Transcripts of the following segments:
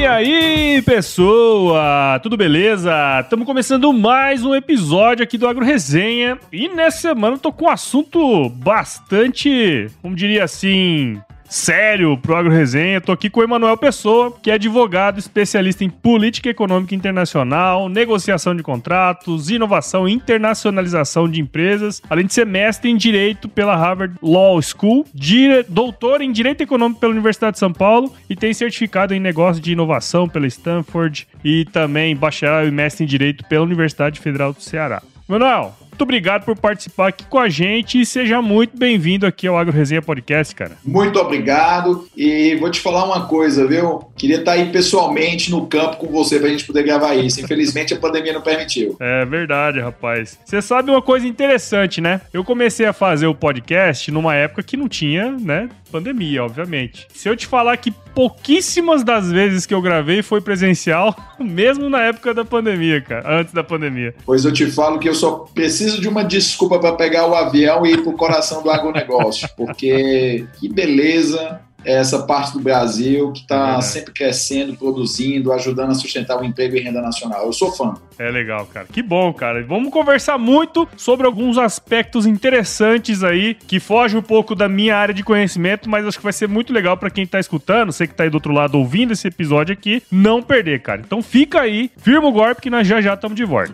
E aí, pessoa? Tudo beleza? Estamos começando mais um episódio aqui do Agro Resenha. E nessa semana eu tô com um assunto bastante, como diria assim, sério pro Agro Resenha. Tô aqui com o Emanuel Pessoa, que é advogado especialista em política econômica internacional, negociação de contratos, inovação e internacionalização de empresas, além de ser mestre em direito pela Harvard Law School, dire... doutor em direito econômico pela Universidade de São Paulo e tem certificado em negócio de inovação pela Stanford e também bacharel e mestre em direito pela Universidade Federal do Ceará. Manuel, muito obrigado por participar aqui com a gente e seja muito bem-vindo aqui ao Agro Resenha Podcast, cara. Muito obrigado e vou te falar uma coisa, viu? Queria estar aí pessoalmente no campo com você pra gente poder gravar isso. Infelizmente a pandemia não permitiu. É verdade, rapaz. Você sabe uma coisa interessante, né? Eu comecei a fazer o podcast numa época que não tinha, né, pandemia, obviamente. Se eu te falar que pouquíssimas das vezes que eu gravei foi presencial, mesmo na época da pandemia, cara, antes da pandemia. Pois eu te falo que eu só preciso de uma desculpa para pegar o avião e ir pro coração do agronegócio, porque que beleza essa parte do Brasil que está é sempre crescendo, produzindo, ajudando a sustentar o emprego e renda nacional. Eu sou fã. É legal, cara. Que bom, cara. Vamos conversar muito sobre alguns aspectos interessantes aí que fogem um pouco da minha área de conhecimento, mas acho que vai ser muito legal para quem tá escutando, você que tá aí do outro lado ouvindo esse episódio aqui, não perder, cara. Então fica aí, firma o golpe que nós já já estamos de volta.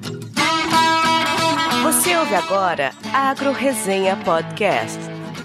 Você ouve agora Agro Resenha Podcast.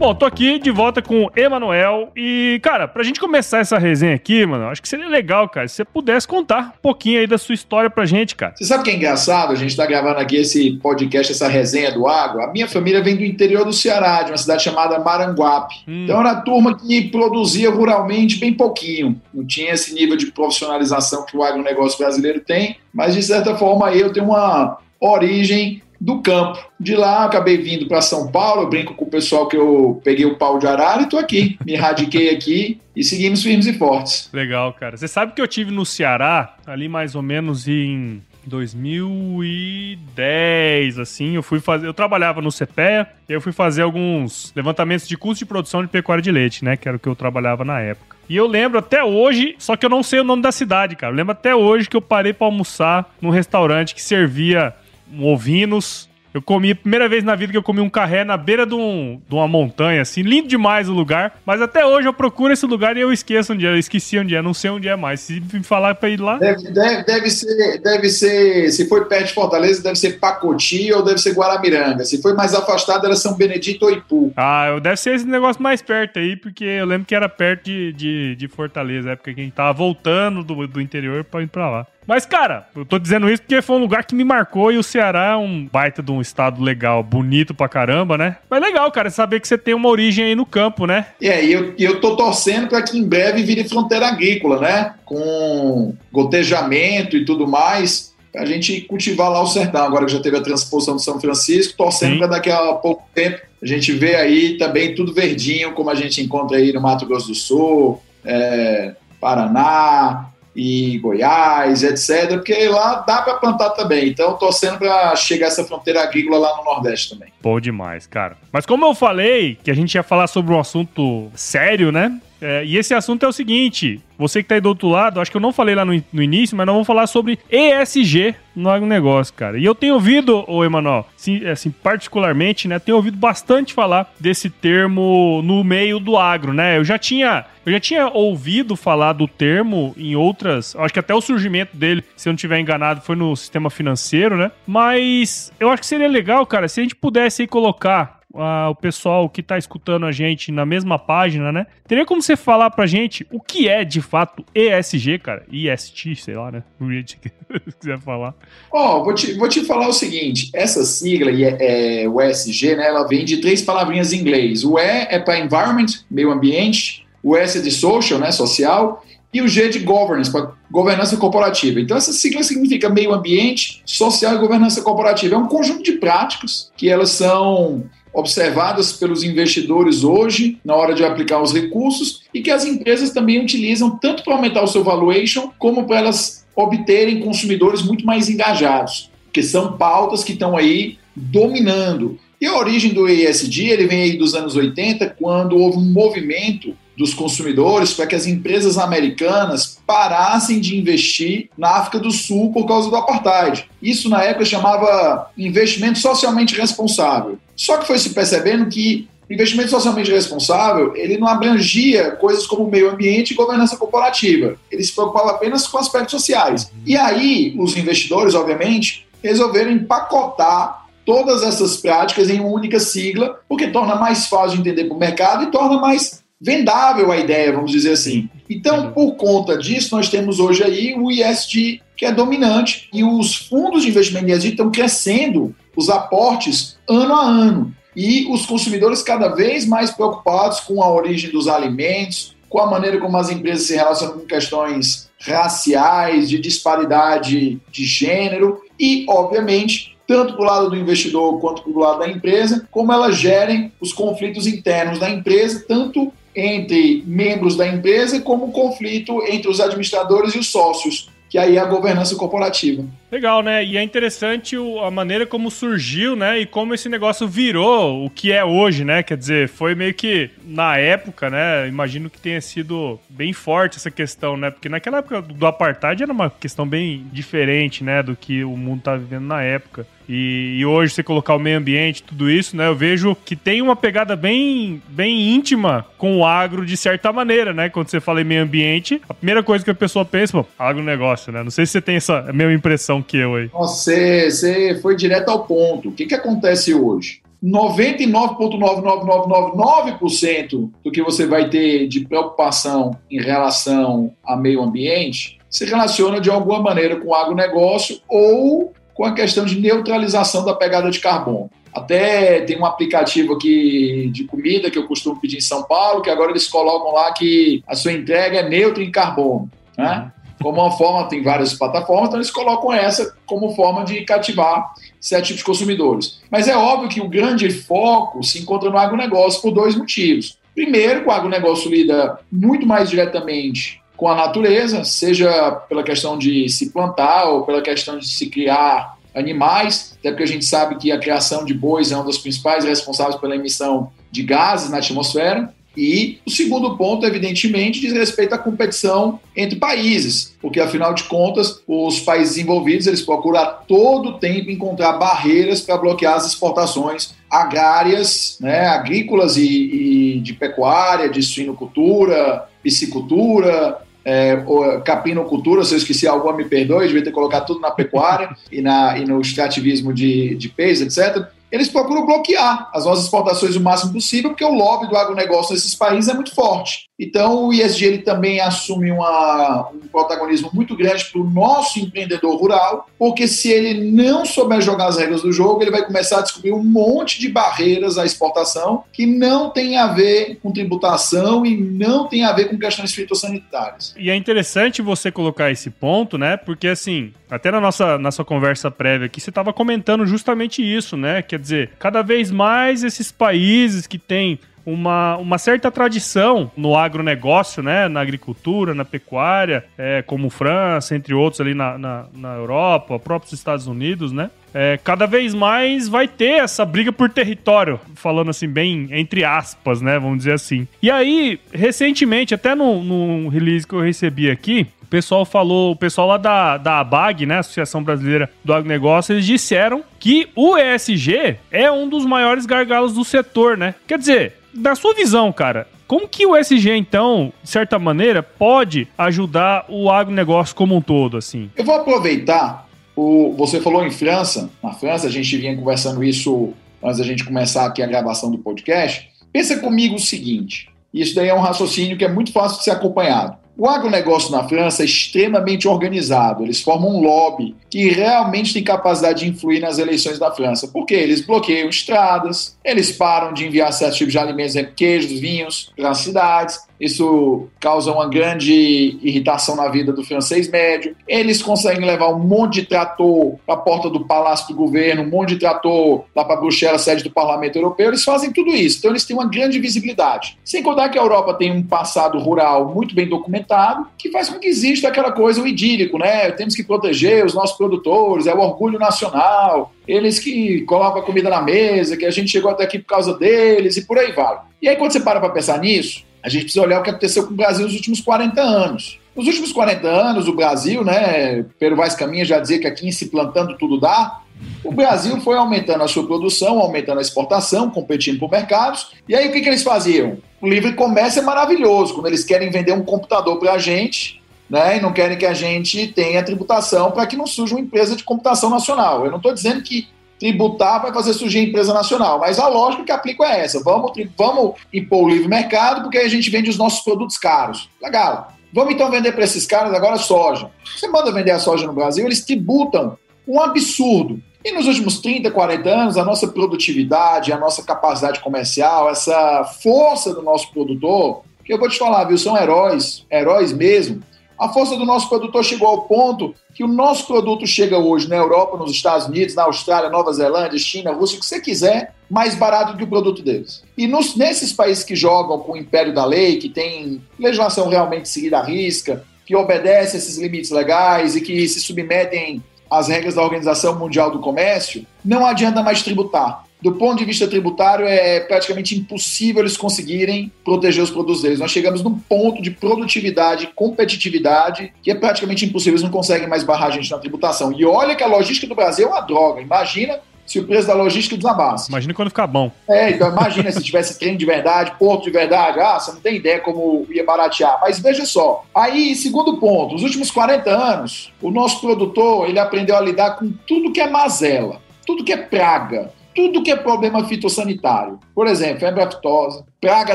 Bom, tô aqui de volta com o Emanuel e, cara, pra gente começar essa resenha aqui, mano, acho que seria legal, cara, se você pudesse contar um pouquinho aí da sua história pra gente, cara. Você sabe que é engraçado? A gente tá gravando aqui esse podcast, essa resenha do água. A minha família vem do interior do Ceará, de uma cidade chamada Maranguape. Hum. Então era a turma que produzia ruralmente bem pouquinho. Não tinha esse nível de profissionalização que o agronegócio brasileiro tem, mas de certa forma eu tenho uma origem do campo. De lá, acabei vindo para São Paulo. Eu brinco com o pessoal que eu peguei o pau de arara e tô aqui. Me radiquei aqui e seguimos firmes e fortes. Legal, cara. Você sabe que eu tive no Ceará, ali mais ou menos em 2010, assim, eu fui fazer, eu trabalhava no CPEA, e eu fui fazer alguns levantamentos de custo de produção de pecuária de leite, né, que era o que eu trabalhava na época. E eu lembro até hoje, só que eu não sei o nome da cidade, cara. Eu lembro até hoje que eu parei para almoçar num restaurante que servia um ovinos. Eu comi, primeira vez na vida que eu comi um carré na beira de, um, de uma montanha, assim, lindo demais o lugar. Mas até hoje eu procuro esse lugar e eu esqueço onde é. Eu esqueci onde é, não sei onde é mais. Se me falar pra ir lá. Deve, deve, deve, ser, deve ser, se foi perto de Fortaleza, deve ser Pacoti ou deve ser Guaramiranga. Se foi mais afastado, era São Benedito ou Ipu. Ah, deve ser esse negócio mais perto aí, porque eu lembro que era perto de, de, de Fortaleza, época que a gente tava voltando do, do interior pra ir pra lá. Mas, cara, eu tô dizendo isso porque foi um lugar que me marcou e o Ceará é um baita de um estado legal, bonito pra caramba, né? Mas legal, cara, saber que você tem uma origem aí no campo, né? É, e eu, eu tô torcendo para que em breve vire fronteira agrícola, né? Com gotejamento e tudo mais. a gente cultivar lá o sertão, agora que já teve a transposição de São Francisco, torcendo para daqui a pouco tempo a gente vê aí também tudo verdinho, como a gente encontra aí no Mato Grosso do Sul, é, Paraná, e Goiás, etc., porque lá dá para plantar também. Então, torcendo para chegar essa fronteira agrícola lá no Nordeste também. Bom demais, cara. Mas como eu falei que a gente ia falar sobre um assunto sério, né? É, e esse assunto é o seguinte: você que tá aí do outro lado, acho que eu não falei lá no, no início, mas nós vamos falar sobre ESG no agronegócio, cara. E eu tenho ouvido, ô Emanuel, assim, assim, particularmente, né, tenho ouvido bastante falar desse termo no meio do agro, né? Eu já tinha, eu já tinha ouvido falar do termo em outras, acho que até o surgimento dele, se eu não estiver enganado, foi no sistema financeiro, né? Mas eu acho que seria legal, cara, se a gente pudesse aí colocar o pessoal que está escutando a gente na mesma página, né? Teria como você falar pra gente o que é de fato ESG, cara? IST, sei lá, né? O que quiser falar. Ó, oh, vou, te, vou te falar o seguinte: essa sigla, é, é, o ESG, né? Ela vem de três palavrinhas em inglês. O E é para environment, meio ambiente. O S é de social, né? Social e o G de governance, para governança corporativa. Então, essa sigla significa meio ambiente, social e governança corporativa. É um conjunto de práticas que elas são observadas pelos investidores hoje na hora de aplicar os recursos e que as empresas também utilizam tanto para aumentar o seu valuation como para elas obterem consumidores muito mais engajados, que são pautas que estão aí dominando. E a origem do ESG, ele vem aí dos anos 80, quando houve um movimento dos consumidores para que as empresas americanas parassem de investir na África do Sul por causa do apartheid. Isso na época chamava investimento socialmente responsável. Só que foi se percebendo que investimento socialmente responsável ele não abrangia coisas como meio ambiente e governança corporativa. Ele se preocupava apenas com aspectos sociais. E aí os investidores, obviamente, resolveram empacotar todas essas práticas em uma única sigla, porque torna mais fácil de entender para o mercado e torna mais vendável a ideia, vamos dizer assim. Então, por conta disso, nós temos hoje aí o ISD, que é dominante, e os fundos de investimento ISD estão crescendo os aportes ano a ano. E os consumidores cada vez mais preocupados com a origem dos alimentos, com a maneira como as empresas se relacionam com questões raciais, de disparidade de gênero e, obviamente, tanto para o lado do investidor quanto para o lado da empresa, como elas gerem os conflitos internos da empresa, tanto entre membros da empresa, como o conflito entre os administradores e os sócios, que aí é a governança corporativa. Legal, né? E é interessante a maneira como surgiu, né? E como esse negócio virou o que é hoje, né? Quer dizer, foi meio que na época, né? Imagino que tenha sido bem forte essa questão, né? Porque naquela época do apartheid era uma questão bem diferente, né? Do que o mundo tá vivendo na época. E, e, hoje você colocar o meio ambiente, tudo isso, né? Eu vejo que tem uma pegada bem, bem íntima com o agro de certa maneira, né? Quando você fala em meio ambiente, a primeira coisa que a pessoa pensa, pô, agronegócio, né? Não sei se você tem essa mesma impressão que eu aí. Você, você foi direto ao ponto. O que, que acontece hoje? 99,99999% do que você vai ter de preocupação em relação a meio ambiente se relaciona de alguma maneira com o agronegócio ou com a questão de neutralização da pegada de carbono. Até tem um aplicativo aqui de comida que eu costumo pedir em São Paulo, que agora eles colocam lá que a sua entrega é neutra em carbono. Né? Como uma forma, tem várias plataformas, então eles colocam essa como forma de cativar certos tipos de consumidores. Mas é óbvio que o grande foco se encontra no agronegócio por dois motivos. Primeiro, o agronegócio lida muito mais diretamente com a natureza, seja pela questão de se plantar ou pela questão de se criar animais, até porque a gente sabe que a criação de bois é uma das principais responsáveis pela emissão de gases na atmosfera. E o segundo ponto, evidentemente, diz respeito à competição entre países, porque afinal de contas, os países envolvidos eles procuram a todo tempo encontrar barreiras para bloquear as exportações agrárias, né, agrícolas e, e de pecuária, de suinocultura, piscicultura, é, capinocultura, se eu esqueci alguma, me perdoe, devia ter colocado tudo na pecuária e, na, e no extrativismo de, de peixe, etc. Eles procuram bloquear as nossas exportações o máximo possível, porque o lobby do agronegócio nesses países é muito forte. Então, o ISG ele também assume uma, um protagonismo muito grande para o nosso empreendedor rural, porque se ele não souber jogar as regras do jogo, ele vai começar a descobrir um monte de barreiras à exportação que não tem a ver com tributação e não tem a ver com questões fitossanitárias. E é interessante você colocar esse ponto, né? Porque assim, até na nossa, nossa conversa prévia aqui, você estava comentando justamente isso, né? Quer dizer, cada vez mais esses países que têm uma, uma certa tradição no agronegócio, né? Na agricultura, na pecuária, é, como França, entre outros ali na, na, na Europa, próprios Estados Unidos, né? É, cada vez mais vai ter essa briga por território, falando assim, bem entre aspas, né? Vamos dizer assim. E aí, recentemente, até no, no release que eu recebi aqui, o pessoal falou, o pessoal lá da, da ABAG, né, Associação Brasileira do Agronegócio, eles disseram que o ESG é um dos maiores gargalos do setor, né? Quer dizer, na sua visão, cara, como que o SG, então, de certa maneira, pode ajudar o agronegócio como um todo, assim? Eu vou aproveitar, o, você falou em França, na França a gente vinha conversando isso antes da gente começar aqui a gravação do podcast. Pensa comigo o seguinte, isso daí é um raciocínio que é muito fácil de ser acompanhado. O agronegócio na França é extremamente organizado, eles formam um lobby que realmente tem capacidade de influir nas eleições da França. Porque eles bloqueiam estradas, eles param de enviar certos tipos de alimentos, queijos, vinhos para as cidades, isso causa uma grande irritação na vida do francês médio. Eles conseguem levar um monte de trator para a porta do Palácio do Governo, um monte de trator lá para Bruxelas, sede do Parlamento Europeu. Eles fazem tudo isso. Então, eles têm uma grande visibilidade. Sem contar que a Europa tem um passado rural muito bem documentado, que faz com que exista aquela coisa, o idílico, né? Temos que proteger os nossos produtores, é o orgulho nacional, eles que colocam a comida na mesa, que a gente chegou até aqui por causa deles e por aí vai. E aí, quando você para para pensar nisso, a gente precisa olhar o que aconteceu com o Brasil nos últimos 40 anos. Nos últimos 40 anos, o Brasil, né, Pedro Vaz Caminha já dizia que aqui se plantando tudo dá, o Brasil foi aumentando a sua produção, aumentando a exportação, competindo por mercados. E aí o que, que eles faziam? O livre comércio é maravilhoso, quando eles querem vender um computador para a gente, né, e não querem que a gente tenha tributação para que não surja uma empresa de computação nacional. Eu não estou dizendo que tributar vai fazer surgir empresa nacional. Mas a lógica que aplico é essa: vamos, vamos impor o livre mercado, porque aí a gente vende os nossos produtos caros. Legal. Vamos então vender para esses caras agora soja. Você manda vender a soja no Brasil, eles tributam um absurdo. E nos últimos 30, 40 anos, a nossa produtividade, a nossa capacidade comercial, essa força do nosso produtor, que eu vou te falar, viu, são heróis, heróis mesmo, a força do nosso produtor chegou ao ponto que o nosso produto chega hoje na Europa, nos Estados Unidos, na Austrália, Nova Zelândia, China, Rússia, o que você quiser, mais barato do que o produto deles. E nos, nesses países que jogam com o império da lei, que tem legislação realmente seguida à risca, que obedece esses limites legais e que se submetem às regras da Organização Mundial do Comércio, não adianta mais tributar do ponto de vista tributário, é praticamente impossível eles conseguirem proteger os produtos deles. Nós chegamos num ponto de produtividade, competitividade, que é praticamente impossível, eles não conseguem mais barrar a gente na tributação. E olha que a logística do Brasil é uma droga. Imagina se o preço da logística desabasse. Imagina quando ficar bom. É, então imagina se tivesse trem de verdade, porto de verdade. Ah, você não tem ideia como ia baratear. Mas veja só. Aí, segundo ponto, nos últimos 40 anos, o nosso produtor, ele aprendeu a lidar com tudo que é mazela, tudo que é praga, tudo que é problema fitossanitário. Por exemplo, febre aftosa, praga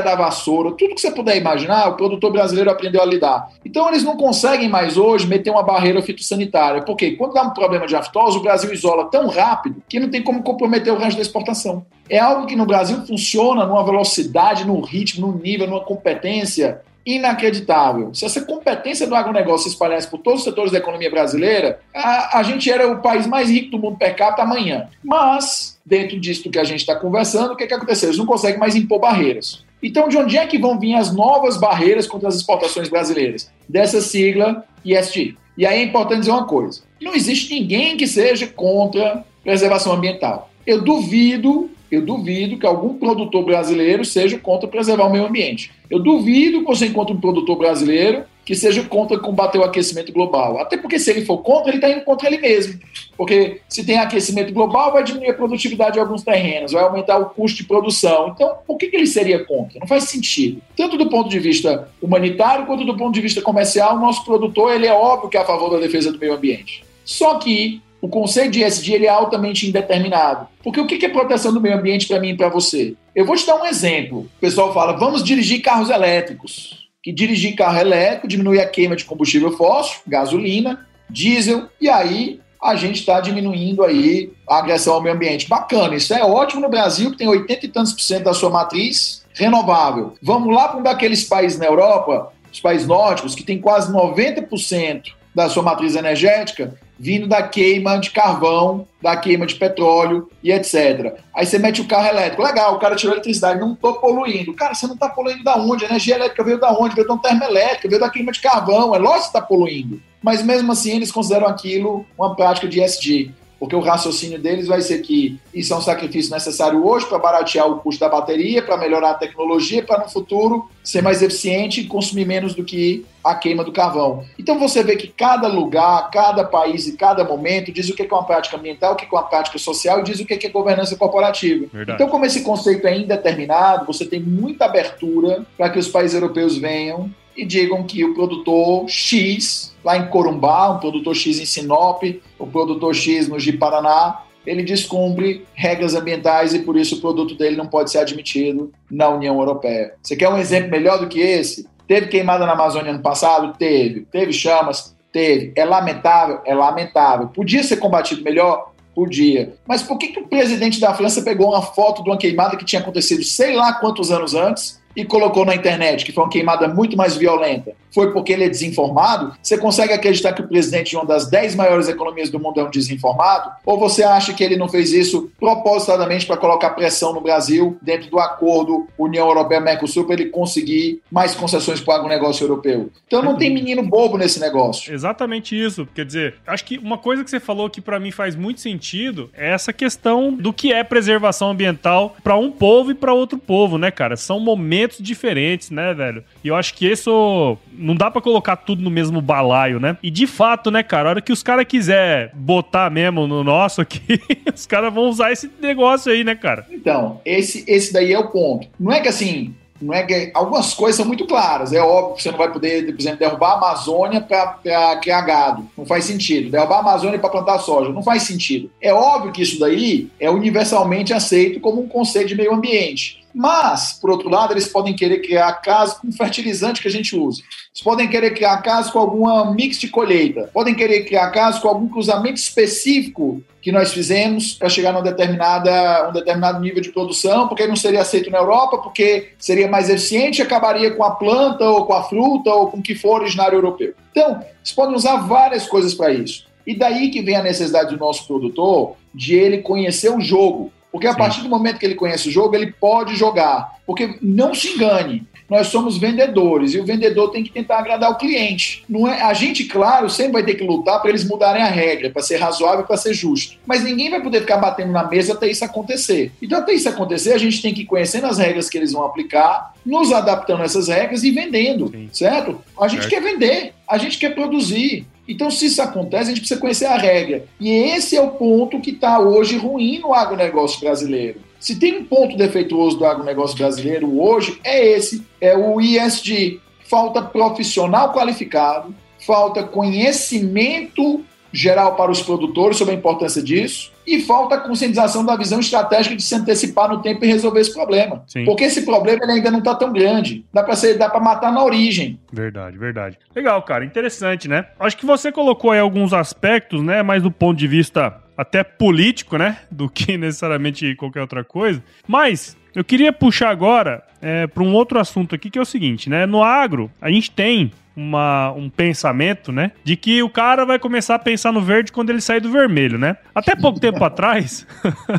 da vassoura, tudo que você puder imaginar, o produtor brasileiro aprendeu a lidar. Então eles não conseguem mais hoje meter uma barreira fitossanitária, porque quando dá um problema de aftosa, o Brasil isola tão rápido que não tem como comprometer o resto da exportação. É algo que no Brasil funciona numa velocidade, num ritmo, num nível, numa competência inacreditável. Se essa competência do agronegócio se espalhasse por todos os setores da economia brasileira, a, a gente era o país mais rico do mundo per capita amanhã. Mas, dentro disso que a gente está conversando, o que, que aconteceu? Eles não conseguem mais impor barreiras. Então, de onde é que vão vir as novas barreiras contra as exportações brasileiras? Dessa sigla ESG. E aí é importante dizer uma coisa: não existe ninguém que seja contra preservação ambiental. Eu duvido eu duvido que algum produtor brasileiro seja contra preservar o meio ambiente. Eu duvido que você encontre um produtor brasileiro que seja contra combater o aquecimento global. Até porque se ele for contra, ele está indo contra ele mesmo. Porque se tem aquecimento global, vai diminuir a produtividade de alguns terrenos, vai aumentar o custo de produção. Então, por que, que ele seria contra? Não faz sentido. Tanto do ponto de vista humanitário quanto do ponto de vista comercial, o nosso produtor ele é óbvio que é a favor da defesa do meio ambiente. Só que o conceito de ESG ele é altamente indeterminado. Porque o que é proteção do meio ambiente para mim e para você? Eu vou te dar um exemplo. O pessoal fala, vamos dirigir carros elétricos. que dirigir carro elétrico diminui a queima de combustível fóssil, gasolina, diesel, e aí a gente está diminuindo aí a agressão ao meio ambiente. Bacana, isso é ótimo no Brasil, que tem 80 e tantos por cento da sua matriz renovável. Vamos lá para um daqueles países na Europa, os países nórdicos, que tem quase 90% da sua matriz energética vindo da queima de carvão, da queima de petróleo e etc. Aí você mete o carro elétrico, legal, o cara tirou eletricidade, não estou poluindo. Cara, você não está poluindo da onde? A energia elétrica veio da onde? Veio da termoelétrica, veio da queima de carvão, é lógico que está poluindo. Mas mesmo assim eles consideram aquilo uma prática de ESG porque o raciocínio deles vai ser que isso é um sacrifício necessário hoje para baratear o custo da bateria, para melhorar a tecnologia, para no futuro ser mais eficiente e consumir menos do que a queima do carvão. Então você vê que cada lugar, cada país e cada momento diz o que é uma prática ambiental, o que é uma prática social e diz o que é governança corporativa. Verdade. Então, como esse conceito é indeterminado, você tem muita abertura para que os países europeus venham e digam que o produtor X, lá em Corumbá, um produtor X em Sinop, o produtor X no Ji-Paraná, ele descumpre regras ambientais e por isso o produto dele não pode ser admitido na União Europeia. Você quer um exemplo melhor do que esse? Teve queimada na Amazônia ano passado? Teve. Teve chamas? Teve. É lamentável? É lamentável. Podia ser combatido melhor? Podia. Mas por que, que o presidente da França pegou uma foto de uma queimada que tinha acontecido sei lá quantos anos antes e colocou na internet, que foi uma queimada muito mais violenta, foi porque ele é desinformado? Você consegue acreditar que o presidente de uma das 10 maiores economias do mundo é um desinformado? Ou você acha que ele não fez isso propositadamente para colocar pressão no Brasil dentro do acordo União Europeia-Mercosul para ele conseguir mais concessões para o agronegócio europeu? Então não tem menino bobo nesse negócio. Exatamente isso. Quer dizer, acho que uma coisa que você falou que para mim faz muito sentido é essa questão do que é preservação ambiental para um povo e para outro povo, né, cara? São momentos momentos diferentes, né, velho? E eu acho que isso não dá para colocar tudo no mesmo balaio, né? E de fato, né, cara, a hora que os caras quiser botar mesmo no nosso aqui, os caras vão usar esse negócio aí, né, cara? Então, esse, esse daí é o ponto. Não é que assim, não é que algumas coisas são muito claras. É óbvio que você não vai poder, por exemplo, derrubar a Amazônia para criar gado. Não faz sentido. Derrubar a Amazônia para plantar soja. Não faz sentido. É óbvio que isso daí é universalmente aceito como um conceito de meio ambiente. Mas, por outro lado, eles podem querer criar casa com fertilizante que a gente usa. Eles podem querer criar casa com alguma mix de colheita. Podem querer criar casa com algum cruzamento específico que nós fizemos para chegar num, determinada, um determinado nível de produção, porque não seria aceito na Europa, porque seria mais eficiente e acabaria com a planta ou com a fruta ou com o que for originário europeu. Então, eles podem usar várias coisas para isso. E daí que vem a necessidade do nosso produtor de ele conhecer o jogo. Porque a Sim. partir do momento que ele conhece o jogo, ele pode jogar. Porque não se engane, nós somos vendedores e o vendedor tem que tentar agradar o cliente. Não é a gente, claro, sempre vai ter que lutar para eles mudarem a regra, para ser razoável, para ser justo. Mas ninguém vai poder ficar batendo na mesa até isso acontecer. Então, até isso acontecer, a gente tem que ir conhecendo as regras que eles vão aplicar, nos adaptando a essas regras e vendendo, Sim. certo? A gente quer vender, a gente quer produzir. Então, se isso acontece, a gente precisa conhecer a regra. E esse é o ponto que está hoje ruim no agronegócio brasileiro. Se tem um ponto defeituoso do agronegócio brasileiro hoje, é esse: é o ISD. Falta profissional qualificado, falta conhecimento geral para os produtores sobre a importância disso e falta a conscientização da visão estratégica de se antecipar no tempo e resolver esse problema. Sim. Porque esse problema ele ainda não está tão grande. Dá para ser, dá para matar na origem. Verdade, verdade. Legal, cara, interessante, né? Acho que você colocou aí alguns aspectos, né, mais do ponto de vista até político, né, do que necessariamente qualquer outra coisa. Mas eu queria puxar agora é, para um outro assunto aqui que é o seguinte, né? No agro, a gente tem uma, um pensamento, né? De que o cara vai começar a pensar no verde quando ele sair do vermelho, né? Até pouco tempo atrás,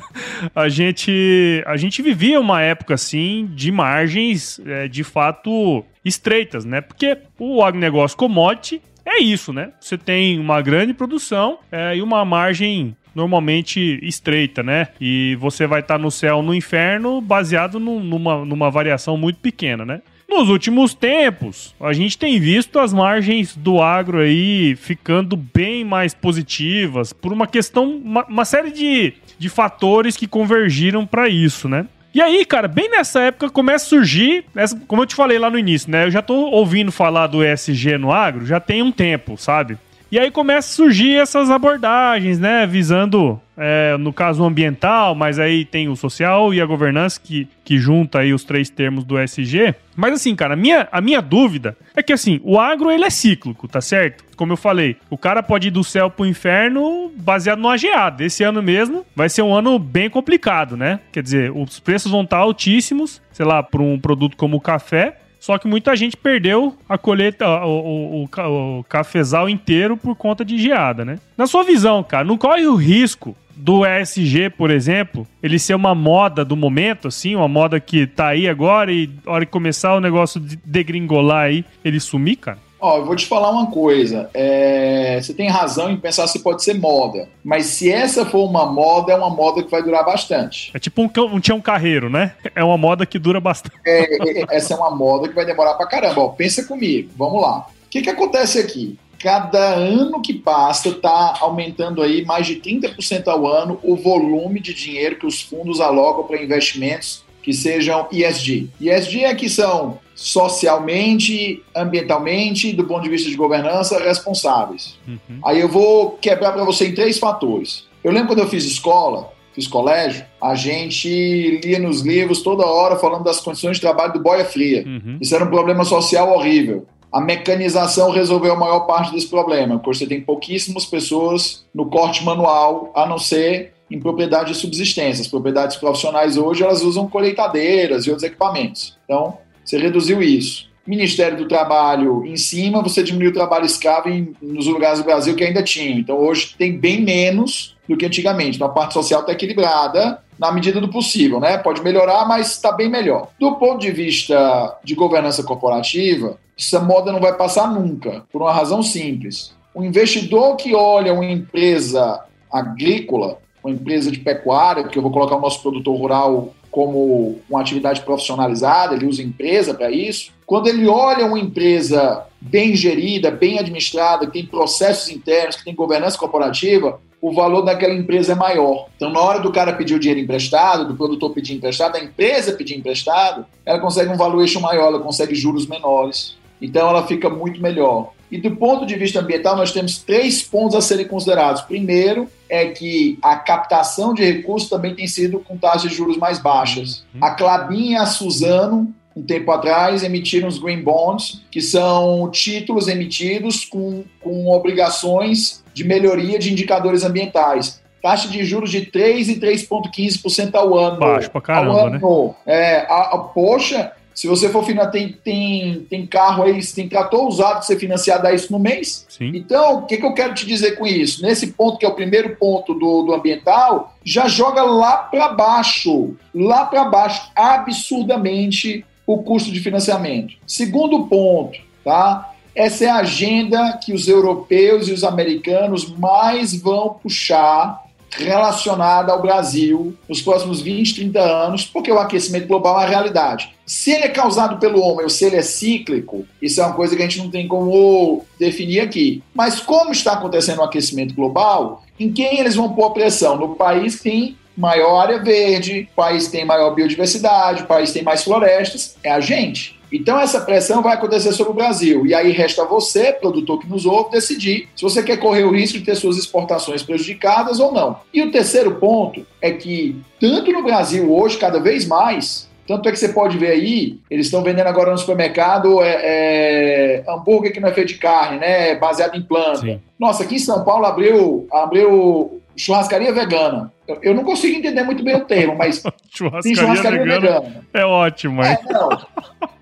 a gente a gente vivia uma época assim de margens é, de fato estreitas, né? Porque o agronegócio commodity é isso, né? Você tem uma grande produção é, e uma margem normalmente estreita, né? E você vai estar tá no céu no inferno baseado numa, numa variação muito pequena, né? Nos últimos tempos, a gente tem visto as margens do agro aí ficando bem mais positivas por uma questão, uma, uma série de, de fatores que convergiram para isso, né? E aí, cara, bem nessa época começa a surgir, essa, como eu te falei lá no início, né? Eu já tô ouvindo falar do ESG no agro já tem um tempo, sabe? E aí começa a surgir essas abordagens, né? Visando, é, no caso, o ambiental, mas aí tem o social e a governança que, que junta aí os três termos do SG. Mas assim, cara, a minha, a minha dúvida é que assim, o agro ele é cíclico, tá certo? Como eu falei, o cara pode ir do céu pro inferno baseado no AGA. Esse ano mesmo vai ser um ano bem complicado, né? Quer dizer, os preços vão estar altíssimos, sei lá, para um produto como o café, só que muita gente perdeu a colheita, o, o, o, cafezal inteiro por conta de geada, né? Na sua visão, cara, não corre o risco do ESG, por exemplo, ele ser uma moda do momento, assim, uma moda que tá aí agora e hora que começar o negócio de degringolar aí, ele sumir, cara? Ó, eu vou te falar uma coisa. É... Você tem razão em pensar se pode ser moda. Mas se essa for uma moda, é uma moda que vai durar bastante. É tipo um, um tinha um carreiro, né? É uma moda que dura bastante. É, é, essa é uma moda que vai demorar pra caramba. Ó, pensa comigo. Vamos lá. O que, que acontece aqui? Cada ano que passa está aumentando aí mais de 30% ao ano o volume de dinheiro que os fundos alocam para investimentos que sejam ESG. ESG é que são socialmente, ambientalmente, do ponto de vista de governança, responsáveis. Uhum. Aí eu vou quebrar para você em três fatores. Eu lembro quando eu fiz escola, fiz colégio, a gente lia nos livros toda hora falando das condições de trabalho do boia fria. Uhum. Isso era um problema social horrível. A mecanização resolveu a maior parte desse problema, porque você tem pouquíssimas pessoas no corte manual, a não ser em propriedade de subsistência. As propriedades profissionais hoje elas usam colheitadeiras e outros equipamentos. Então, você reduziu isso. Ministério do Trabalho em cima, você diminuiu o trabalho escravo em, nos lugares do Brasil que ainda tinha. Então, hoje tem bem menos do que antigamente. Então, a parte social está equilibrada na medida do possível, né? Pode melhorar, mas está bem melhor. Do ponto de vista de governança corporativa, essa moda não vai passar nunca, por uma razão simples. O investidor que olha uma empresa agrícola, uma empresa de pecuária, porque eu vou colocar o nosso produtor rural como uma atividade profissionalizada, ele usa empresa para isso. Quando ele olha uma empresa bem gerida, bem administrada, que tem processos internos, que tem governança corporativa, o valor daquela empresa é maior. Então, na hora do cara pedir o dinheiro emprestado, do produtor pedir emprestado, da empresa pedir emprestado, ela consegue um valuation maior, ela consegue juros menores. Então ela fica muito melhor. E do ponto de vista ambiental, nós temos três pontos a serem considerados. Primeiro é que a captação de recursos também tem sido com taxas de juros mais baixas. Uhum. A Clabin e a Suzano, um tempo atrás, emitiram os Green Bonds, que são títulos emitidos com, com obrigações de melhoria de indicadores ambientais taxa de juros de 3 e 3,15% ao ano. Baixo pra caramba, né? É, a, a, poxa, se você for financiar, tem, tem, tem carro aí, tem trator usado que você financiar 10 no mês. Sim. Então, o que, que eu quero te dizer com isso? Nesse ponto, que é o primeiro ponto do, do ambiental, já joga lá para baixo, lá para baixo, absurdamente, o custo de financiamento. Segundo ponto, tá? Essa é a agenda que os europeus e os americanos mais vão puxar relacionada ao Brasil nos próximos 20, 30 anos, porque o aquecimento global é uma realidade. Se ele é causado pelo homem ou se ele é cíclico, isso é uma coisa que a gente não tem como definir aqui. Mas como está acontecendo o aquecimento global, em quem eles vão pôr pressão? No país que tem maior área verde, o país tem maior biodiversidade, o país tem mais florestas, é a gente. Então essa pressão vai acontecer sobre o Brasil. E aí resta você, produtor que nos ouve, decidir se você quer correr o risco de ter suas exportações prejudicadas ou não. E o terceiro ponto é que, tanto no Brasil hoje, cada vez mais, tanto é que você pode ver aí, eles estão vendendo agora no supermercado é, é, hambúrguer que não é feito de carne, né? Baseado em planta. Sim. Nossa, aqui em São Paulo abriu, abriu churrascaria vegana. Eu, eu, não consigo entender muito bem o termo, mas churrascaria tem churrascaria vegana. vegana. É ótimo, é, não.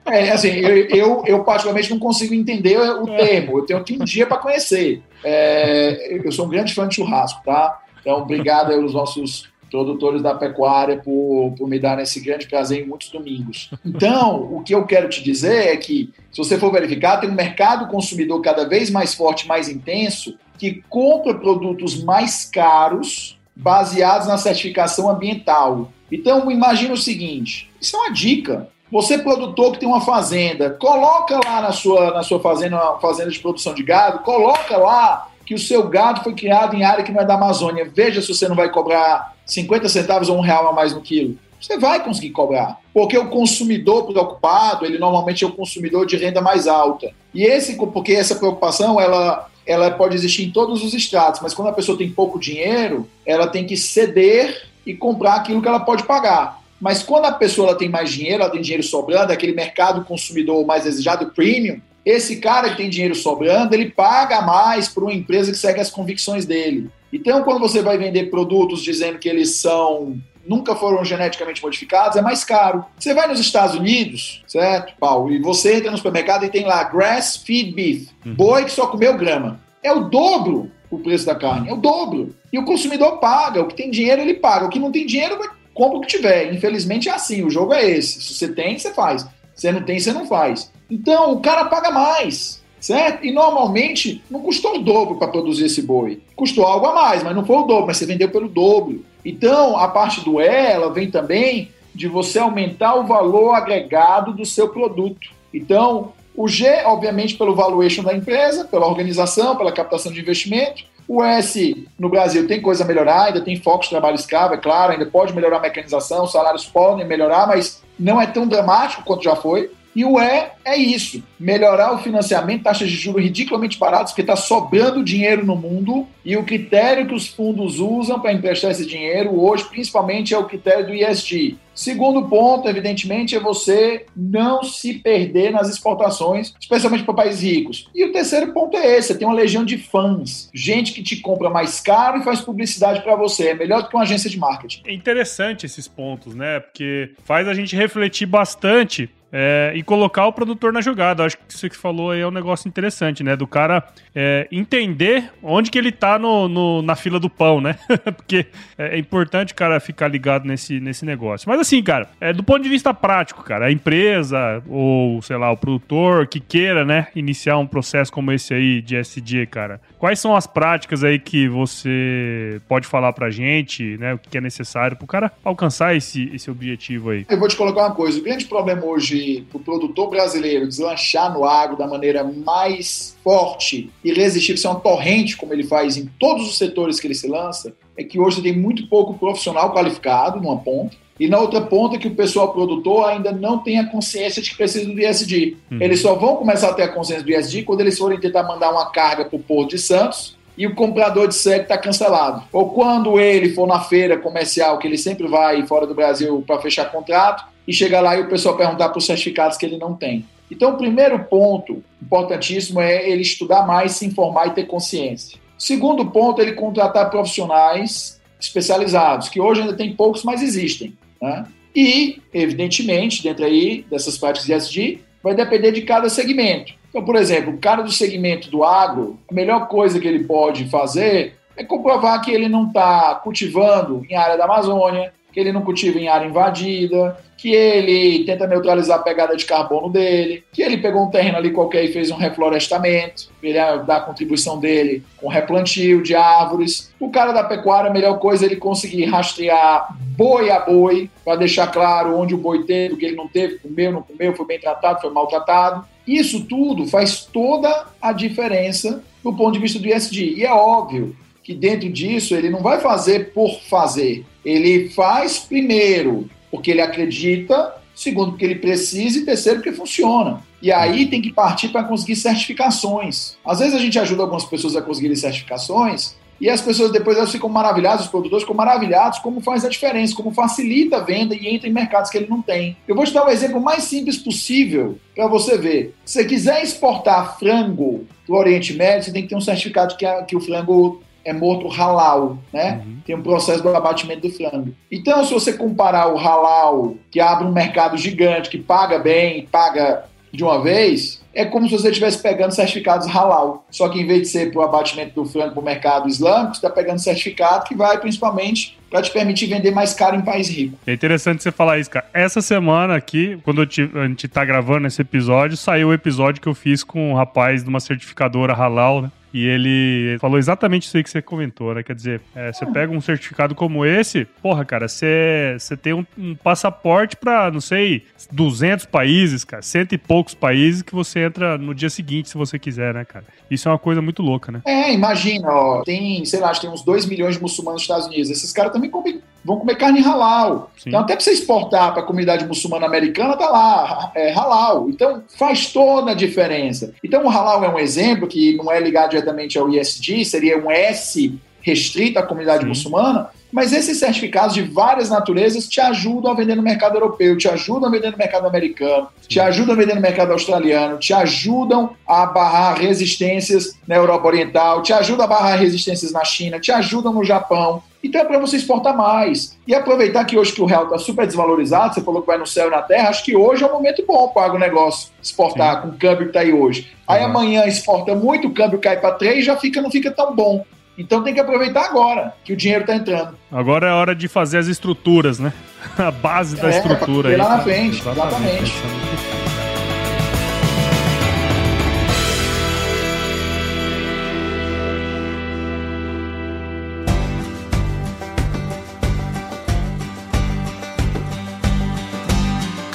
É, assim, eu, eu, eu, particularmente não consigo entender o é. termo. Eu tenho que um dia para conhecer. É, eu sou um grande fã de churrasco, tá? Então, obrigado aos nossos produtores da pecuária por, por me darem esse grande prazer em muitos domingos. Então, o que eu quero te dizer é que, se você for verificar, tem um mercado consumidor cada vez mais forte, mais intenso, que compra produtos mais caros baseados na certificação ambiental. Então, imagina o seguinte: isso é uma dica. Você, produtor que tem uma fazenda, coloca lá na sua, na sua fazenda, uma fazenda de produção de gado, coloca lá que o seu gado foi criado em área que não é da Amazônia. Veja se você não vai cobrar 50 centavos ou um real a mais no quilo. Você vai conseguir cobrar. Porque o consumidor preocupado, ele normalmente é o consumidor de renda mais alta. E esse, porque essa preocupação, ela ela pode existir em todos os estratos, mas quando a pessoa tem pouco dinheiro, ela tem que ceder e comprar aquilo que ela pode pagar. Mas quando a pessoa tem mais dinheiro, ela tem dinheiro sobrando, aquele mercado consumidor mais desejado, premium, esse cara que tem dinheiro sobrando, ele paga mais para uma empresa que segue as convicções dele. Então, quando você vai vender produtos dizendo que eles são nunca foram geneticamente modificados, é mais caro. Você vai nos Estados Unidos, certo, Paulo? E você entra no supermercado e tem lá grass feed beef, uhum. boi que só comeu grama. É o dobro o preço da carne, é o dobro. E o consumidor paga, o que tem dinheiro ele paga, o que não tem dinheiro compra o que tiver. Infelizmente é assim, o jogo é esse. Se você tem, você faz. Se você não tem, você não faz. Então o cara paga mais certo? E normalmente não custou o dobro para produzir esse boi. Custou algo a mais, mas não foi o dobro, mas você vendeu pelo dobro. Então, a parte do E, ela vem também de você aumentar o valor agregado do seu produto. Então, o G, obviamente, pelo valuation da empresa, pela organização, pela captação de investimento. O S, no Brasil, tem coisa a melhorar, ainda tem foco de trabalho escravo, é claro, ainda pode melhorar a mecanização, os salários podem melhorar, mas não é tão dramático quanto já foi. E o E é isso: melhorar o financiamento, taxas de juros ridiculamente baratas, porque está sobrando dinheiro no mundo. E o critério que os fundos usam para emprestar esse dinheiro hoje, principalmente, é o critério do ESG. Segundo ponto, evidentemente, é você não se perder nas exportações, especialmente para países ricos. E o terceiro ponto é esse: você tem uma legião de fãs, gente que te compra mais caro e faz publicidade para você. É melhor do que uma agência de marketing. É interessante esses pontos, né? Porque faz a gente refletir bastante é, e colocar o produtor na jogada. Acho que isso que falou aí é um negócio interessante, né? Do cara é, entender onde que ele tá no, no, na fila do pão, né? Porque é, é, importante o cara ficar ligado nesse, nesse negócio. Mas assim, cara, é, do ponto de vista prático, cara, a empresa ou, sei lá, o produtor que queira, né, iniciar um processo como esse aí de SD, cara, quais são as práticas aí que você pode falar pra gente, né? O que é necessário pro cara alcançar esse, esse objetivo aí? Eu vou te colocar uma coisa. O grande problema hoje para o produtor brasileiro deslanchar no agro da maneira mais forte e resistir, ser uma torrente, como ele faz em todos os setores que ele se lança, é que hoje tem muito pouco profissional qualificado numa ponta, e na outra ponta que o pessoal produtor ainda não tem a consciência de que precisa do ISD. Uhum. Eles só vão começar a ter a consciência do ISD quando eles forem tentar mandar uma carga para o Porto de Santos e o comprador de segue está cancelado. Ou quando ele for na feira comercial, que ele sempre vai fora do Brasil para fechar contrato, e chegar lá e o pessoal perguntar por certificados que ele não tem. Então, o primeiro ponto importantíssimo é ele estudar mais, se informar e ter consciência. Segundo ponto, ele contratar profissionais especializados, que hoje ainda tem poucos, mas existem. Né? E, evidentemente, dentro aí dessas práticas de SD, vai depender de cada segmento. Então, por exemplo, o cara do segmento do agro, a melhor coisa que ele pode fazer é comprovar que ele não está cultivando em área da Amazônia, que ele não cultiva em área invadida, que ele tenta neutralizar a pegada de carbono dele, que ele pegou um terreno ali qualquer e fez um reflorestamento, ele dá a contribuição dele com replantio de árvores. O cara da pecuária, a melhor coisa é ele conseguir rastrear boi a boi, para deixar claro onde o boi teve, o que ele não teve, comeu, não comeu, foi bem tratado, foi maltratado. Isso tudo faz toda a diferença do ponto de vista do ISD. E é óbvio que dentro disso ele não vai fazer por fazer. Ele faz primeiro porque ele acredita, segundo porque ele precisa e terceiro porque funciona. E aí tem que partir para conseguir certificações. Às vezes a gente ajuda algumas pessoas a conseguirem certificações e as pessoas depois elas ficam maravilhadas, os produtores ficam maravilhados como faz a diferença, como facilita a venda e entra em mercados que ele não tem. Eu vou te dar o exemplo mais simples possível para você ver. Se você quiser exportar frango do Oriente Médio, você tem que ter um certificado que, a, que o frango é morto halal, né? Uhum. Tem um processo do abatimento do frango. Então, se você comparar o halal, que abre um mercado gigante, que paga bem, paga de uma vez, é como se você estivesse pegando certificados halal. Só que em vez de ser para o abatimento do frango para o mercado islâmico, você está pegando certificado que vai principalmente para te permitir vender mais caro em país rico. É interessante você falar isso, cara. Essa semana aqui, quando a gente está gravando esse episódio, saiu o episódio que eu fiz com um rapaz de uma certificadora halal, né? E ele falou exatamente isso aí que você comentou, né? Quer dizer, é, você pega um certificado como esse, porra, cara, você, você tem um, um passaporte para, não sei, 200 países, cara, cento e poucos países que você entra no dia seguinte, se você quiser, né, cara? Isso é uma coisa muito louca, né? É, imagina, ó, tem, sei lá, acho que tem uns 2 milhões de muçulmanos nos Estados Unidos. Esses caras também comem vão comer carne halal. Sim. Então, até para você exportar para a comunidade muçulmana americana, tá lá, é halal. Então, faz toda a diferença. Então, o halal é um exemplo que não é ligado diretamente ao ISD, seria um S restrito à comunidade Sim. muçulmana, mas esses certificados de várias naturezas te ajudam a vender no mercado europeu, te ajudam a vender no mercado americano, te ajudam a vender no mercado australiano, te ajudam a barrar resistências na Europa Oriental, te ajudam a barrar resistências na China, te ajudam no Japão. Então é para você exportar mais. E aproveitar que hoje que o real está super desvalorizado, você falou que vai no céu e na terra, acho que hoje é um momento bom para o agronegócio exportar Sim. com o câmbio que está aí hoje. Aí uhum. amanhã exporta muito, o câmbio cai para 3, já fica, não fica tão bom. Então tem que aproveitar agora, que o dinheiro está entrando. Agora é hora de fazer as estruturas, né? A base da é, estrutura aí. lá na frente, exatamente. exatamente.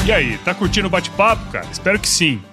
E aí, tá curtindo o bate-papo, cara? Espero que sim.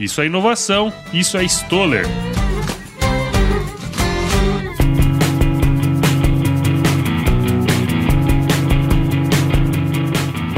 Isso é inovação, isso é Stoller.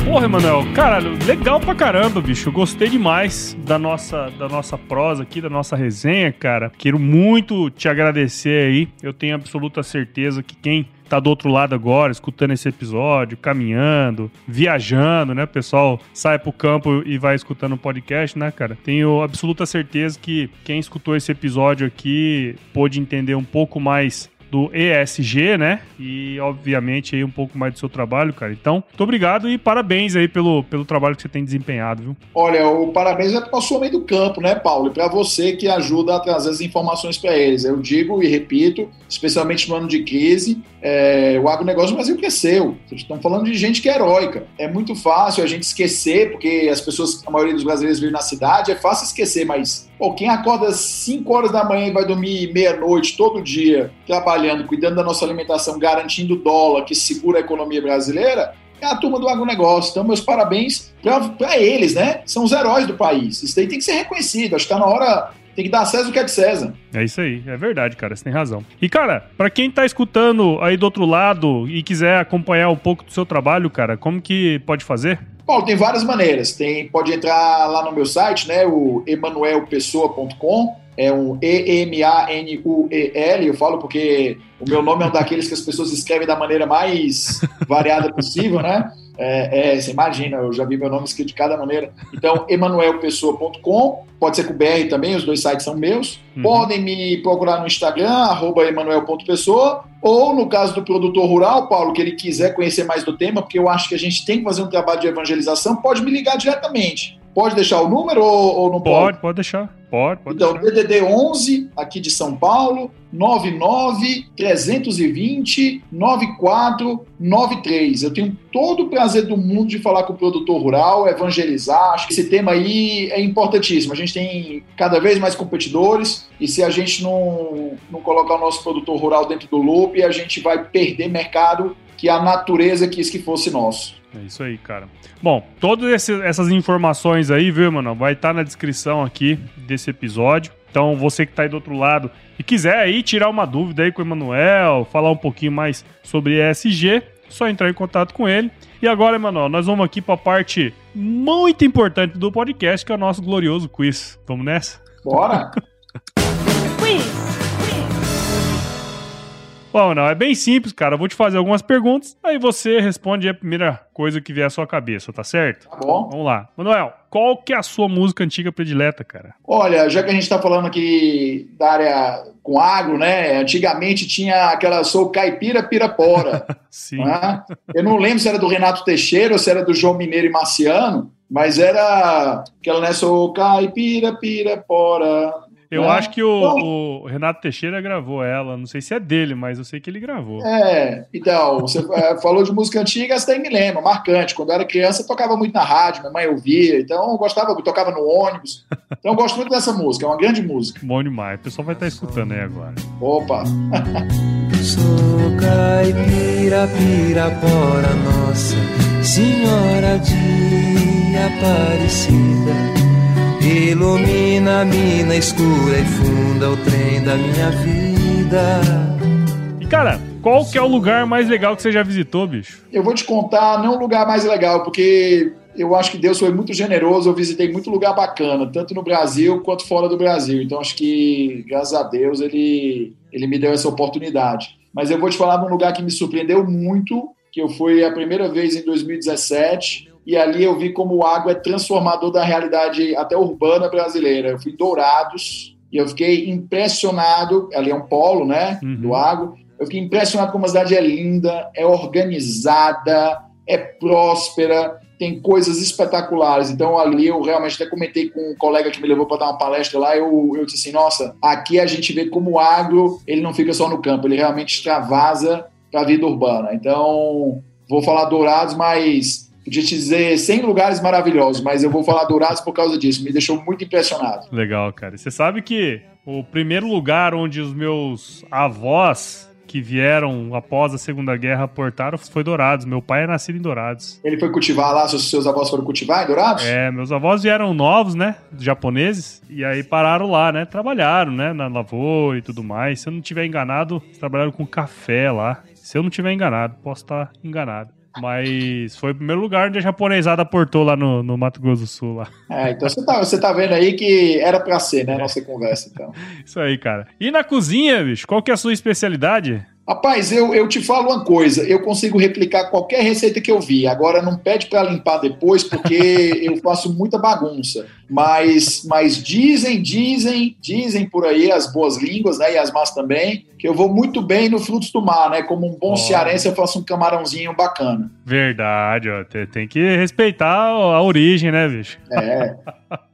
Porra, Emanuel, caralho, legal pra caramba, bicho. gostei demais da nossa, da nossa prosa aqui, da nossa resenha, cara. Quero muito te agradecer aí. Eu tenho absoluta certeza que quem tá do outro lado agora, escutando esse episódio, caminhando, viajando, né? O pessoal sai pro campo e vai escutando o podcast, né, cara? Tenho absoluta certeza que quem escutou esse episódio aqui pôde entender um pouco mais do ESG, né? E, obviamente, aí um pouco mais do seu trabalho, cara. Então, muito obrigado e parabéns aí pelo, pelo trabalho que você tem desempenhado, viu? Olha, o parabéns é para o meio do campo, né, Paulo? E para você que ajuda a trazer as informações para eles. Eu digo e repito, especialmente no ano de crise, é, o agronegócio do Brasil cresceu. Estamos falando de gente que é heróica. É muito fácil a gente esquecer, porque as pessoas, a maioria dos brasileiros vivem na cidade, é fácil esquecer, mas pô, quem acorda às 5 horas da manhã e vai dormir meia-noite todo dia, trabalhando, cuidando da nossa alimentação, garantindo o dólar que segura a economia brasileira, é a turma do agronegócio. Então, meus parabéns para eles, né? São os heróis do país. Isso daí tem que ser reconhecido. Acho que está na hora tem que dar César o que é de César. É isso aí, é verdade, cara, você tem razão. E, cara, para quem tá escutando aí do outro lado e quiser acompanhar um pouco do seu trabalho, cara, como que pode fazer? Paulo, tem várias maneiras. Tem, pode entrar lá no meu site, né, o emanuelpessoa.com, é um E-M-A-N-U-E-L, eu falo porque o meu nome é um daqueles que as pessoas escrevem da maneira mais variada possível, né? É, é, você imagina, eu já vi meu nome escrito de cada maneira. Então, emanuelpessoa.com, pode ser com o BR também, os dois sites são meus. Uhum. Podem me procurar no Instagram, arroba emanuel.pessoa, ou no caso do produtor rural, Paulo, que ele quiser conhecer mais do tema, porque eu acho que a gente tem que fazer um trabalho de evangelização, pode me ligar diretamente. Pode deixar o número ou, ou não pode? Pode, pode deixar. Pode, pode então, deixar. DDD 11, aqui de São Paulo, 99 320 9493. Eu tenho todo o prazer do mundo de falar com o produtor rural, evangelizar. Acho que esse tema aí é importantíssimo. A gente tem cada vez mais competidores e se a gente não, não colocar o nosso produtor rural dentro do loop, a gente vai perder mercado que a natureza quis que fosse nosso. É isso aí, cara. Bom, todas essas informações aí, viu, mano? Vai estar tá na descrição aqui desse episódio. Então, você que está aí do outro lado e quiser aí tirar uma dúvida aí com o Emanuel, falar um pouquinho mais sobre ESG, só entrar em contato com ele. E agora, Emanuel, nós vamos aqui para a parte muito importante do podcast, que é o nosso glorioso quiz. Vamos nessa? Bora! Bom, não, é bem simples, cara. Eu vou te fazer algumas perguntas, aí você responde a primeira coisa que vier à sua cabeça, tá certo? Tá bom. Vamos lá. Manuel, qual que é a sua música antiga predileta, cara? Olha, já que a gente tá falando aqui da área com agro, né? Antigamente tinha aquela Sou Caipira Pirapora. Sim. né? Eu não lembro se era do Renato Teixeira ou se era do João Mineiro e Marciano, mas era aquela, né? Sou Caipira Pirapora. Eu né? acho que o, o Renato Teixeira gravou ela. Não sei se é dele, mas eu sei que ele gravou. É, então, você é, falou de música antiga, essa daí me lembra, marcante. Quando eu era criança, eu tocava muito na rádio, minha mãe ouvia, então eu gostava, eu tocava no ônibus. Então eu gosto muito dessa música, é uma grande música. Bom demais. O pessoal vai estar escutando aí agora. Opa! Sou caipira, pirapora, nossa Senhora de Aparecida. Ilumina a mina escura e funda o trem da minha vida. E, cara, qual que é o lugar mais legal que você já visitou, bicho? Eu vou te contar, não um lugar mais legal, porque eu acho que Deus foi muito generoso, eu visitei muito lugar bacana, tanto no Brasil quanto fora do Brasil. Então acho que, graças a Deus, ele, ele me deu essa oportunidade. Mas eu vou te falar de um lugar que me surpreendeu muito, que eu fui a primeira vez em 2017, e ali eu vi como o água é transformador da realidade até urbana brasileira. Eu fui em Dourados e eu fiquei impressionado, ali é um polo, né, Uhum. do água. Eu fiquei impressionado como a cidade é linda, é organizada, é próspera, tem coisas espetaculares. Então ali eu realmente até comentei com um colega que me levou para dar uma palestra lá, eu, eu disse assim, nossa, aqui a gente vê como o agro, ele não fica só no campo, ele realmente extravasa para a vida urbana. Então, vou falar Dourados, mas podia te dizer 100 lugares maravilhosos, mas eu vou falar Dourados por causa disso, me deixou muito impressionado. Legal, cara. Você sabe que o primeiro lugar onde os meus avós que vieram após a Segunda Guerra aportaram foi Dourados. Meu pai é nascido em Dourados. Ele foi cultivar lá, seus, seus avós foram cultivar em Dourados? É, meus avós vieram novos, né? Japoneses. E aí pararam lá, né? Trabalharam, né? Na lavoura e tudo mais. Se eu não tiver enganado, trabalharam com café lá. Se eu não tiver enganado, posso estar enganado. Mas foi o primeiro lugar onde a japonesada aportou lá no, no Mato Grosso do Sul. Lá. É, então você tá, você tá vendo aí que era pra ser, né? Nossa conversa, então. Isso aí, cara. E na cozinha, bicho, qual que é a sua especialidade? Rapaz, eu, eu te falo uma coisa, eu consigo replicar qualquer receita que eu vi. Agora não pede para limpar depois, porque eu faço muita bagunça. Mas, mas dizem, dizem, dizem por aí as boas línguas, né? E as más também, que eu vou muito bem no frutos do mar, né? Como um bom Ó. cearense, eu faço um camarãozinho bacana. Verdade, ó. Tem, que respeitar a origem, né, bicho? É.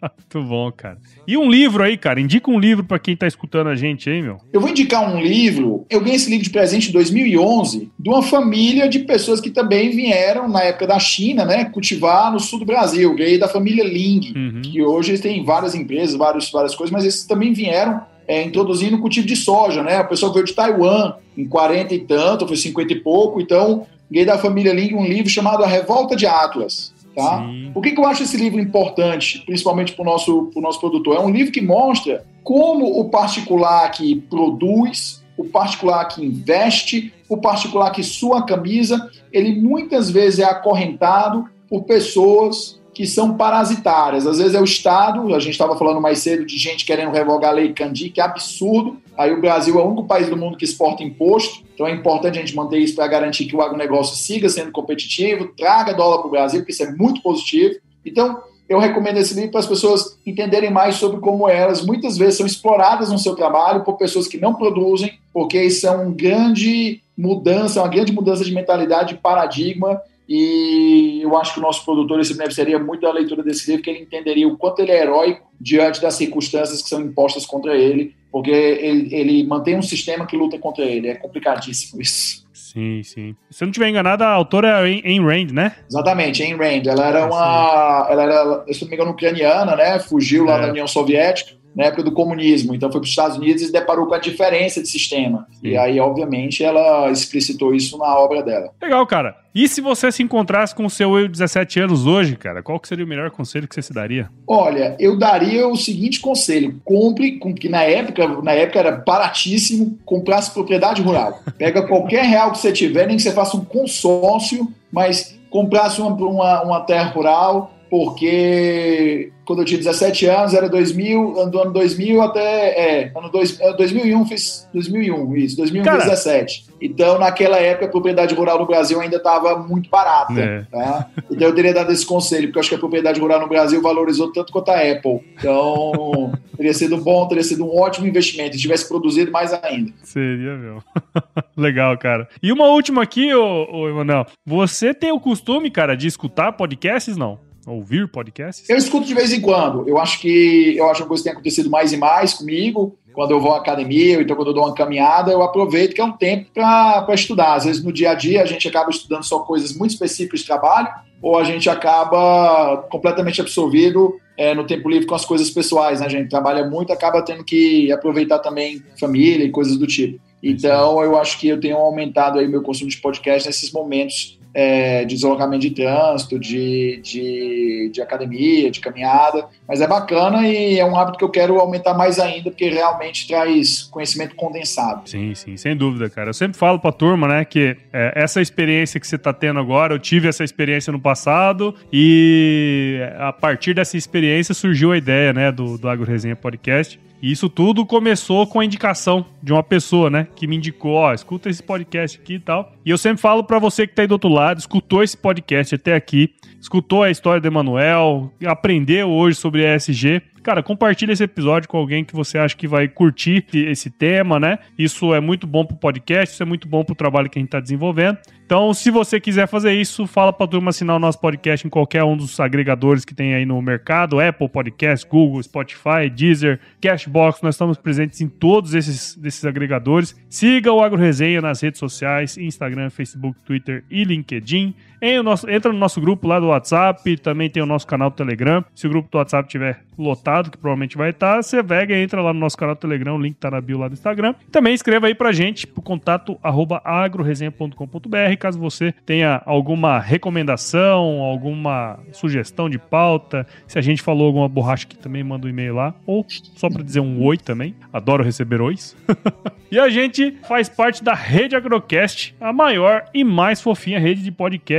Muito bom, cara. E um livro aí, cara. Indica um livro pra quem tá escutando a gente aí, meu. Eu vou indicar um livro. Eu ganhei esse livro de presente em 2011 de uma família de pessoas que também vieram na época da China, né, cultivar no sul do Brasil. Ganhei da família Ling, Uhum. que hoje eles têm várias empresas, vários, várias coisas, mas esses também vieram é, introduzindo o cultivo de soja, né? O pessoal veio de Taiwan em 40 e tanto, foi 50 e pouco. Então, ganhei da família Ling um livro chamado A Revolta de Atlas. Tá? Sim. Por que, que eu acho esse livro importante, principalmente para o nosso, pro nosso produtor? É um livro que mostra como o particular que produz, o particular que investe, o particular que sua a camisa, ele muitas vezes é acorrentado por pessoas que são parasitárias. Às vezes é o Estado, a gente estava falando mais cedo de gente querendo revogar a lei Candi, que é absurdo. Aí o Brasil é o único país do mundo que exporta imposto, então é importante a gente manter isso para garantir que o agronegócio siga sendo competitivo, traga dólar para o Brasil, porque isso é muito positivo. Então, eu recomendo esse livro para as pessoas entenderem mais sobre como elas muitas vezes são exploradas no seu trabalho por pessoas que não produzem, porque isso é uma grande mudança, uma grande mudança de mentalidade, de paradigma. E eu acho que o nosso produtor esse beneficiaria muito da leitura desse livro, que ele entenderia o quanto ele é heróico diante das circunstâncias que são impostas contra ele, porque ele, ele mantém um sistema que luta contra ele. É complicadíssimo isso. Sim, sim. Se eu não tiver enganado, a autora é Ayn Rand, né? Exatamente, Ayn Rand. Ela era uma. Ela era, se não me engano, ucraniana, né? Fugiu lá É. da União Soviética na época do comunismo. Então foi para os Estados Unidos e se deparou com a diferença de sistema. Sim. E aí, obviamente, ela explicitou isso na obra dela. Legal, cara. E se você se encontrasse com o seu eu de 17 anos hoje, cara, qual que seria o melhor conselho que você se daria? Olha, eu daria o seguinte conselho: compre, com- que na época, na época era baratíssimo, comprasse propriedade rural. Pega qualquer real que você tiver, nem que você faça um consórcio, mas comprasse uma, uma, uma terra rural porque quando eu tinha 17 anos, era 2000, do ano 2000 até, é, ano dois, 2001, é, fiz 2001, isso, 2017. Então, naquela época, a propriedade rural no Brasil ainda estava muito barata, é. tá? Então, eu teria dado esse conselho, porque eu acho que a propriedade rural no Brasil valorizou tanto quanto a Apple. Então, teria sido bom, teria sido um ótimo investimento, se tivesse produzido mais ainda. Seria, meu. Legal, cara. E uma última aqui, ô, ô Emanuel. Você tem o costume, cara, de escutar podcasts, não? Ouvir podcasts? Eu escuto de vez em quando. Eu acho que eu acho que coisa tem acontecido mais e mais comigo. Quando eu vou à academia, ou então quando eu dou uma caminhada, eu aproveito que é um tempo para estudar. Às vezes no dia a dia a gente acaba estudando só coisas muito específicas de trabalho, ou a gente acaba completamente absorvido é, no tempo livre com as coisas pessoais, né? A gente trabalha muito, acaba tendo que aproveitar também família e coisas do tipo. Então, eu acho que eu tenho aumentado aí meu consumo de podcast nesses momentos é, de deslocamento de trânsito, de, de, de, academia, de caminhada, mas é bacana e é um hábito que eu quero aumentar mais ainda, porque realmente traz conhecimento condensado. Sim, sim, sem dúvida, cara. Eu sempre falo pra turma, né, que é, essa experiência que você tá tendo agora, eu tive essa experiência no passado e a partir dessa experiência surgiu a ideia, né, do, do Agro Resenha Podcast. E isso tudo começou com a indicação de uma pessoa, né? Que me indicou, ó, escuta esse podcast aqui e tal. E eu sempre falo para você que tá aí do outro lado, escutou esse podcast até aqui, escutou a história do Emanuel, aprendeu hoje sobre ESG cara, compartilha esse episódio com alguém que você acha que vai curtir esse tema, né? Isso é muito bom pro podcast, isso é muito bom pro trabalho que a gente tá desenvolvendo. Então, se você quiser fazer isso, fala pra turma assinar o nosso podcast em qualquer um dos agregadores que tem aí no mercado, Apple Podcast, Google, Spotify, Deezer, Cashbox, nós estamos presentes em todos esses, desses agregadores. Siga o Agro Resenha nas redes sociais, Instagram, Facebook, Twitter e LinkedIn. Entra no nosso grupo lá do WhatsApp, também tem o nosso canal do Telegram. Se o grupo do WhatsApp estiver lotado, que provavelmente vai estar, você vega entra lá no nosso canal do Telegram, o link tá na bio lá do Instagram. Também escreva aí pra gente pro contato arroba agroresenha.com.br caso você tenha alguma recomendação, alguma sugestão de pauta, se a gente falou alguma borracha aqui também manda um e-mail lá, ou só para dizer um oi também. Adoro receber ois. e a gente faz parte da Rede Agrocast, a maior e mais fofinha rede de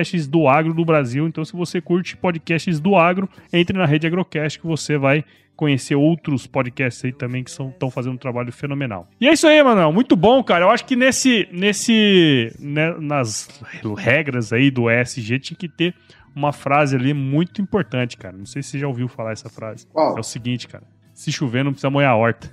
podcasts do agro do Brasil. Então, se você curte podcasts do agro, entre na Rede Agrocast que você vai conhecer outros podcasts aí também que estão fazendo um trabalho fenomenal. E é isso aí, Manuel. Muito bom, cara. Eu acho que nesse, nesse né, nas regras aí do ESG tinha que ter uma frase ali muito importante, cara. Não sei se você já ouviu falar essa frase. Qual? É o seguinte, cara. Se chover, não precisa molhar a horta.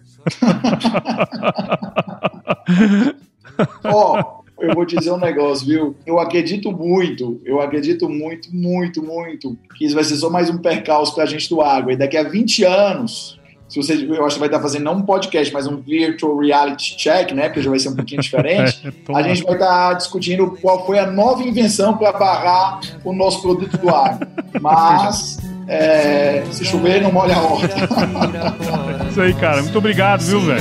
Ó, oh, eu vou dizer um negócio, viu? Eu acredito muito, eu acredito muito, muito, muito que isso vai ser só mais um percalço pra gente do água. E daqui a 20 anos, se você, eu acho que vai estar fazendo não um podcast, mas um virtual reality check, né? Porque já vai ser um pouquinho diferente. É, a gente vai estar discutindo qual foi a nova invenção para barrar o nosso produto do agro. Mas é, se chover, não molha a horta. Isso aí, cara. Muito obrigado, viu, velho?